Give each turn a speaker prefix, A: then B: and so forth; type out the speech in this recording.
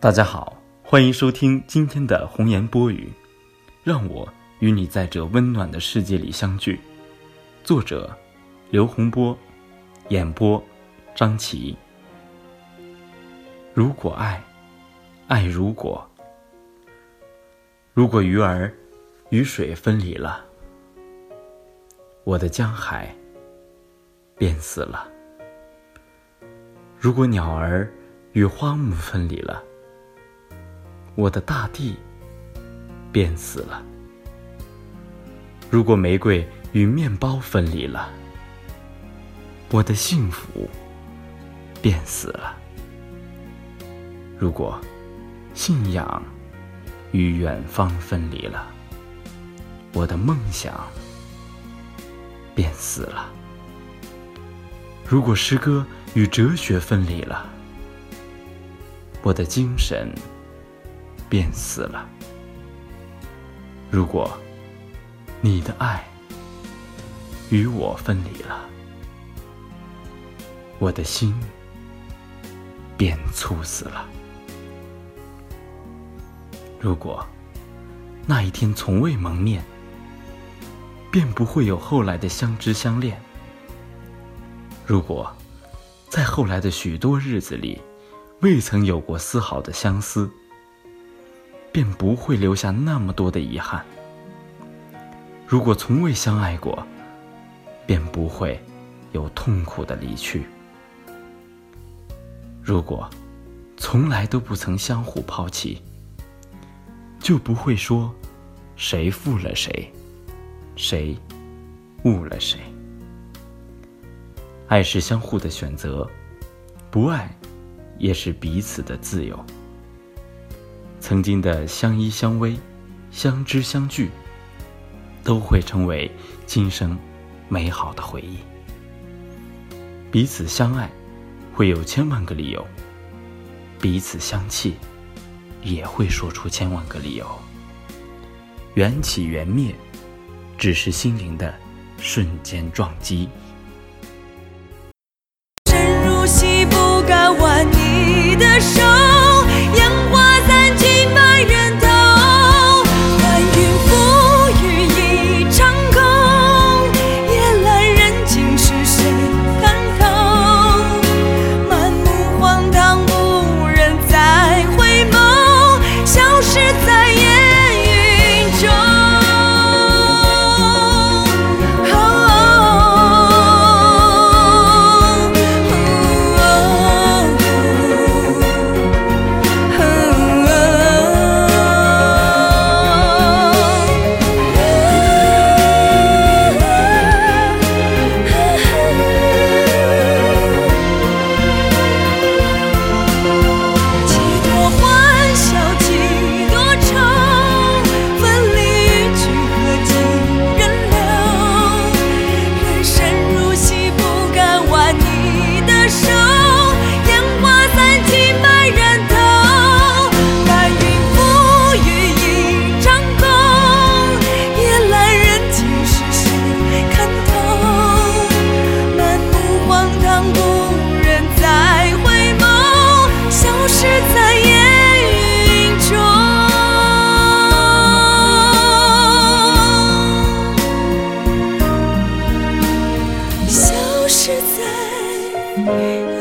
A: 大家好，欢迎收听今天的红颜播语，让我与你在这温暖的世界里相聚。作者：刘洪波，演播：张琪。如果爱，爱如果，如果鱼儿与水分离了，我的江海便死了；如果鸟儿与花木分离了，我的大地便死了。如果玫瑰与面包分离了，我的幸福便死了。如果信仰与远方分离了，我的梦想便死了。如果诗歌与哲学分离了，我的精神。便死了。如果你的爱与我分离了，我的心便猝死了。如果那一天从未蒙面，便不会有后来的相知相恋。如果在后来的许多日子里，未曾有过丝毫的相思。便不会留下那么多的遗憾。如果从未相爱过，便不会有痛苦的离去。如果从来都不曾相互抛弃，就不会说谁负了谁，谁误了谁。爱是相互的选择，不爱也是彼此的自由。曾经的相依相偎、相知相聚，都会成为今生美好的回忆。彼此相爱，会有千万个理由；彼此相弃，也会说出千万个理由。缘起缘灭，只是心灵的瞬间撞击。啊。